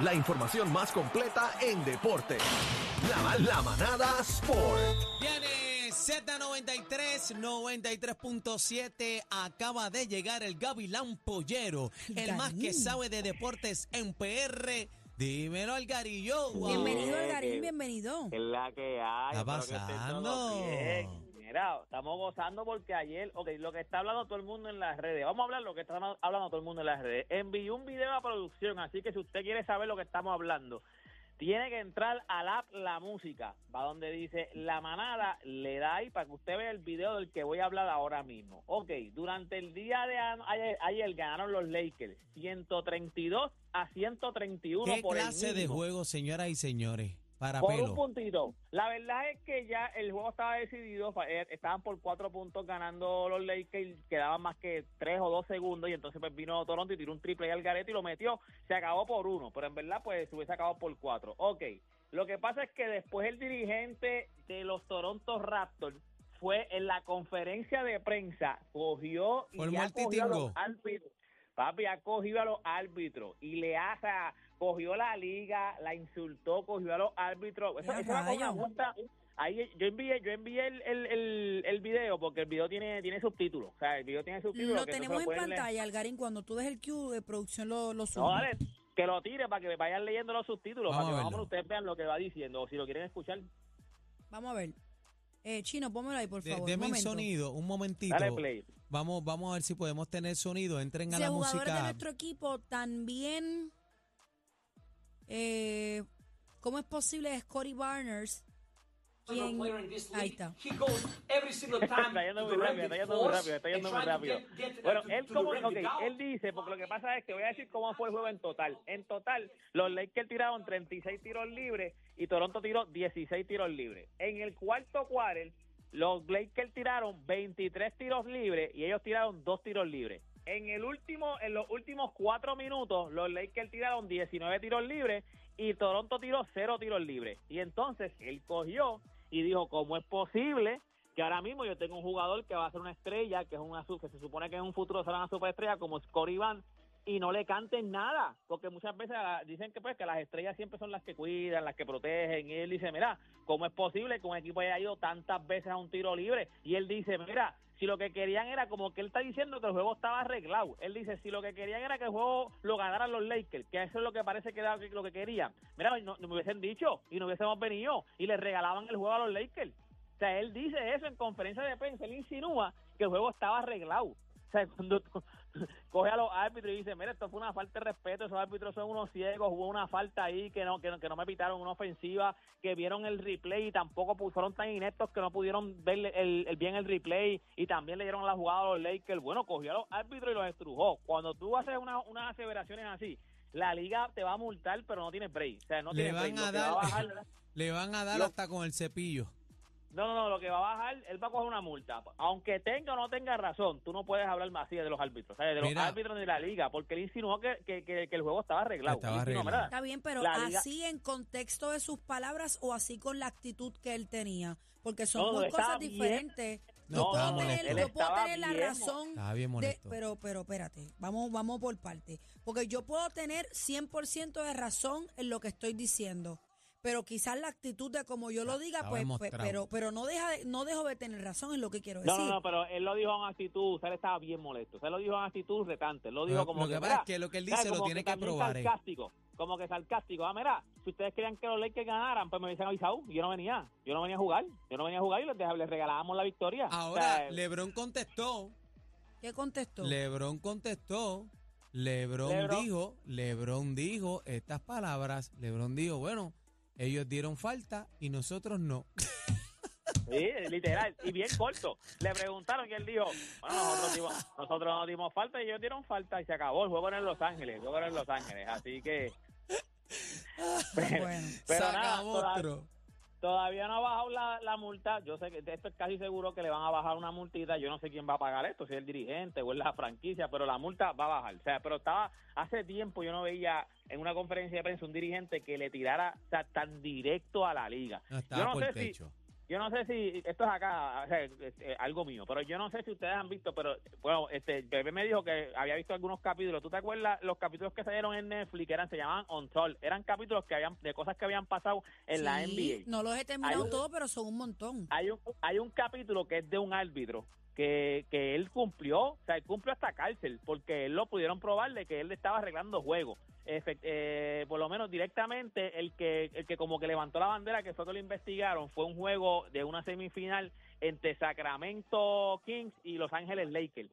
La información más completa en deporte. La, la manada Sport. Viene Z93, 93.7. Acaba de llegar el Gavilán Pollero, el más que sabe de deportes en PR. Dímelo, Algarillo. Wow. Bienvenido, Algarín, bienvenido. Es la que hay. Está pasando. Mira, estamos gozando porque ayer, ok, lo que está hablando todo el mundo en las redes, vamos a hablar lo que está hablando todo el mundo en las redes. Envié un video a producción, así que si usted quiere saber lo que estamos hablando, tiene que entrar al app La Música, va donde dice La Manada, le da ahí para que usted vea el video del que voy a hablar ahora mismo. Ok, durante el día de ayer, ayer ganaron los Lakers 132 a 131 ¿Qué por el clase de juego, señoras y señores? Para Por un puntito. La verdad es que ya el juego estaba decidido. eh, Estaban por cuatro puntos ganando los Lakers. Quedaban más que tres o dos segundos. Y entonces pues vino Toronto y tiró un triple al garete y lo metió. Se acabó por uno. Pero en verdad pues se hubiese acabado por cuatro. Ok. Lo que pasa es que después el dirigente de los Toronto Raptors fue en la conferencia de prensa. Cogió y el ya cogió a multitingo. los árbitros. Papi ha cogido a los árbitros y le hace, cogió la liga, la insultó, cogió a los árbitros. Eso, ¡Ya eso era una multa. Ahí yo envié, yo envié el, el, el, el video porque el video tiene, tiene subtítulos. O sea, el video tiene subtítulos. Lo que tenemos en leer. pantalla, Algarín. Cuando tú des el cue de producción, lo, lo No, dale, que lo tire para que vayan leyendo los subtítulos, Vamos para que ustedes vean lo que va diciendo. O si lo quieren escuchar, Vamos a ver. Eh, Chino, pónmelo ahí, por De- favor. deme el momento. sonido, un momentito. dale play. Vamos, vamos a ver si podemos tener sonido. Entren a la jugadores de música. nuestro equipo también. Eh, ¿Cómo es posible Scotty Barners? Ahí está. está yendo muy rápido, está yendo muy rápido, está yendo muy rápido. Bueno, él como, ok, él dice, porque lo que pasa es que voy a decir cómo fue el juego en total. En total, los Lakers tiraron 36 tiros libres y Toronto tiró 16 tiros libres. En el cuarto quarter, los Lakers tiraron 23 tiros libres y ellos tiraron 2 tiros libres. En el último, en los últimos cuatro minutos, los Lakers tiraron 19 tiros libres y Toronto tiró 0 tiros libres. Y entonces él cogió y dijo, ¿cómo es posible que ahora mismo yo tengo un jugador que va a ser una estrella, que es una que se supone que en un futuro será una superestrella como Scottie Van y no le canten nada, porque muchas veces dicen que pues que las estrellas siempre son las que cuidan, las que protegen y él dice, mira, ¿cómo es posible que un equipo haya ido tantas veces a un tiro libre? Y él dice, mira, si lo que querían era como que él está diciendo que el juego estaba arreglado. Él dice, si lo que querían era que el juego lo ganaran los Lakers, que eso es lo que parece que era lo que querían. Mira, no, me hubiesen dicho y no hubiésemos venido y le regalaban el juego a los Lakers. O sea, él dice eso en conferencia de prensa, él insinúa que el juego estaba arreglado. O sea, cuando coge a los árbitros y dice, mira, esto fue una falta de respeto, esos árbitros son unos ciegos, hubo una falta ahí que no, que no, que no me pitaron una ofensiva, que vieron el replay y tampoco fueron tan ineptos que no pudieron ver el, el- bien el replay y también le dieron la jugada a los Lakers. Bueno, cogió a los árbitros y los estrujó. Cuando tú haces una- unas aseveraciones así, la liga te va a multar, pero no tienes break. O sea, no Le tienes break. van a va dar, bajar- le van a dar hasta con el cepillo. No, no, no, lo que va a bajar, él va a coger una multa. Aunque tenga o no tenga razón, tú no puedes hablar más así de los árbitros, ¿sabes? de los Mira. árbitros de la liga, porque él insinuó que, que, que- que el juego estaba arreglado. Estaba insinuó, arreglado. Está bien, pero La liga- así en contexto de sus palabras o así con la actitud que él tenía. Porque son No, no, muy cosas bien. diferentes. No, yo puedo estaba tener, yo puedo tener la bien razón. Estaba bien de- molesto. pero, pero, espérate, vamos, vamos por parte. Porque yo puedo tener 100% de razón en lo que estoy diciendo. Pero quizás la actitud de como yo lo diga, pues, pues, pero, pero no deja de- no dejo de tener razón en lo que quiero No, decir. no, no, pero él lo dijo en actitud, o sea, él estaba bien molesto. O sea, él lo dijo en actitud retante. Él lo dijo como lo que que, pasa mira, es que lo que él dice lo Como tiene que probar, eh. sarcástico, como que sarcástico. Ah, mira, si ustedes querían que los Lakers ganaran, pues me hubiesen avisado. Yo no venía, yo no venía a jugar. Yo no venía a jugar y les, regalábamos la victoria. O Ahora, sea, LeBron contestó. ¿Qué contestó? LeBron contestó. LeBron, Lebron. dijo, LeBron dijo estas palabras. LeBron dijo, bueno, ellos dieron falta y nosotros no. Sí, literal, y bien corto. Le preguntaron y él dijo, bueno, nosotros, dimos, nosotros no dimos falta y ellos dieron falta y se acabó. El juego en Los Ángeles, el juego en Los Ángeles. Así que Bueno. Pero nada, otro. Todavía no ha bajado la, la multa. Yo sé que esto es casi seguro que le van a bajar una multita. Yo no sé quién va a pagar esto, si es el dirigente o es la franquicia, pero la multa va a bajar. O sea, pero estaba hace tiempo yo no veía en una conferencia de prensa un dirigente que le tirara o sea, tan directo a la liga. No, yo no por sé el si. Yo no sé si esto es acá, o sea, es, es algo mío, pero yo no sé si ustedes han visto, pero bueno, este Bebé me dijo que había visto algunos capítulos. ¿Tú te acuerdas los capítulos que salieron en Netflix que eran se llamaban On Tour? Eran capítulos que habían de cosas que habían pasado en la NBA. No los he terminado todos, pero son un montón. Hay un hay un capítulo que es de un árbitro que, que él cumplió, o sea, él cumplió hasta cárcel porque él lo pudieron probar de que él estaba arreglando juegos. Eh, por lo menos directamente el que el que como que levantó la bandera que fue que lo investigaron fue un juego de una semifinal entre Sacramento Kings y Los Ángeles Lakers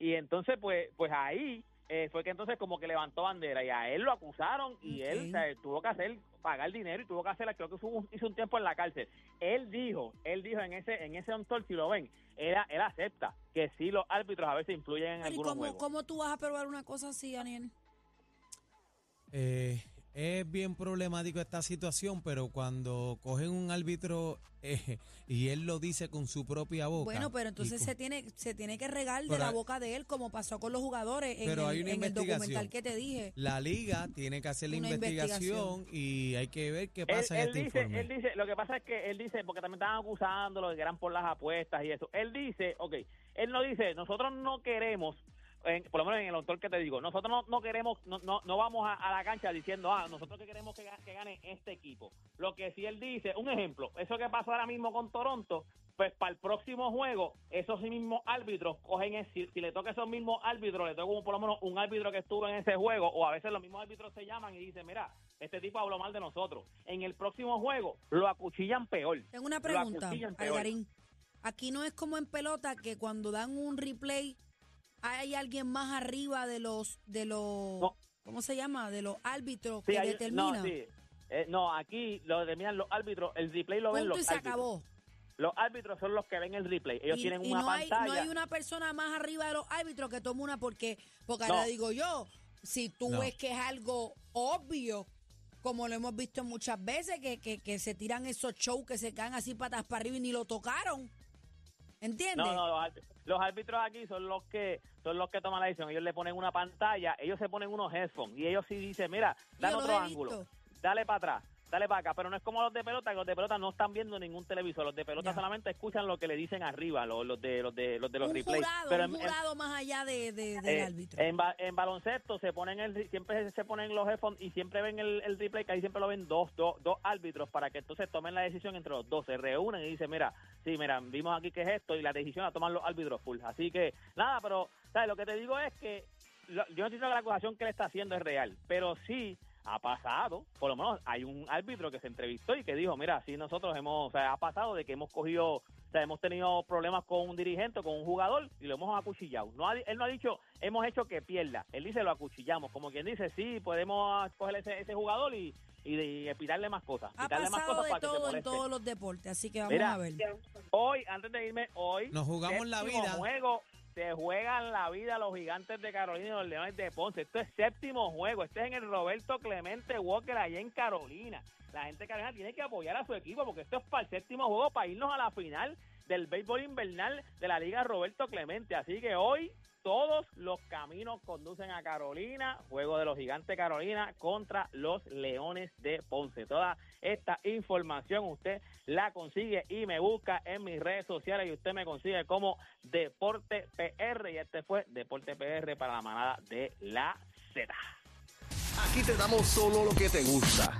y entonces pues pues ahí eh, fue que entonces como que levantó bandera y a él lo acusaron y él Ok. o sea, tuvo que hacer pagar dinero y tuvo que hacer creo que un- hizo un tiempo en la cárcel él dijo él dijo en ese en ese on tour, si lo ven él, él acepta que sí los árbitros a veces influyen en Pero ¿y algunos cómo, juegos cómo tú vas a probar una cosa así, Daniel? Eh, es bien problemático esta situación, pero cuando cogen un árbitro eh, y él lo dice con su propia boca. Bueno, pero entonces con- se tiene, se tiene que regar de la hay- boca de él, como pasó con los jugadores en, Pero el, hay una en el documental investigación. que te dije. La liga tiene que hacer la investigación, y hay que ver qué él, pasa en él este dice, informe. él dice, lo que pasa es que él dice, porque también estaban acusándolo de que eran por las apuestas y eso. Él dice, ok, él no dice, nosotros no queremos, en- por lo menos en el autor que te digo, nosotros no, no queremos, no, no, no vamos a, a la cancha diciendo, ah, nosotros que queremos que, que gane este equipo. Lo que sí él dice, un ejemplo, eso que pasó ahora mismo con Toronto, pues para el próximo juego, esos mismos árbitros cogen, el- si, si le toca a esos mismos árbitros, le toca como por lo menos un árbitro que estuvo en ese juego, o a veces los mismos árbitros se llaman y dicen, mira, este tipo habló mal de nosotros. En el próximo juego lo acuchillan peor. Tengo una pregunta. Algarín. Aquí no es como en pelota que cuando dan un replay hay alguien más arriba de los de los No. ¿cómo se llama? De los árbitros Sí, que hay- determinan. No, sí. Eh, no, aquí lo determinan los árbitros, el replay lo ven los y se árbitros. acabó. Los árbitros son los que ven el replay. Ellos y, tienen y una no hay, pantalla. no hay una persona más arriba de los árbitros que tome una porque porque No. ahora digo yo, si tú No. ves que es algo obvio como lo hemos visto muchas veces, que, que, que se tiran esos shows que se caen así patas para arriba y ni lo tocaron. ¿Entiendes? No, no, los, los árbitros aquí son los que son los que toman la decisión. Ellos le ponen una pantalla, ellos se ponen unos headphones y ellos sí dicen, mira, los otro ángulo, dale para atrás, dale para acá. Pero no es como los de pelota, que los de pelota no están viendo ningún televisor. Los de pelota Ya. solamente escuchan lo que le dicen arriba, los, los de los de los de los un replays. jurado, Pero un en- en- jurado más allá de, de- del Eh, árbitro. En, en baloncesto se ponen el, siempre se ponen los headphones y siempre ven el, el replay, que ahí siempre lo ven dos, dos, dos árbitros para que entonces tomen la decisión entre los dos. Se reúnen y dicen, mira, sí, mira, vimos aquí que es esto y la decisión la toman los árbitros full. Así que, nada, pero, ¿sabes? Lo que te digo es que yo no entiendo que la acusación que le está haciendo es real, pero sí ha pasado, por lo menos hay un árbitro que se entrevistó y que dijo, mira, sí nosotros hemos, o sea, ha pasado de que hemos cogido, o sea, hemos tenido problemas con un dirigente o con un jugador y lo hemos acuchillado. No ha él no ha dicho, hemos hecho que pierda, él dice lo acuchillamos, como quien dice, sí, podemos coger ese, ese jugador y, y, y quitarle más cosas, ha quitarle más pasado cosas de para que todo en todos los deportes, así que vamos Mira, a ver. Hoy, antes de irme, hoy Nos jugamos la vida. juego se juegan la vida los gigantes de Carolina y los leones de Ponce. Esto es séptimo juego. Este es en el Roberto Clemente Walker allá en Carolina. La gente de Carolina tiene que apoyar a su equipo porque esto es para el séptimo juego, para irnos a la final del béisbol invernal de la Liga Roberto Clemente. Así que hoy todos los caminos conducen a Carolina, juego de los gigantes Carolina contra los leones de Ponce. Toda esta información usted la consigue y me busca en mis redes sociales y usted me consigue como Deporte PR y este fue Deporte PR para la manada de la Z. Aquí te damos solo lo que te gusta.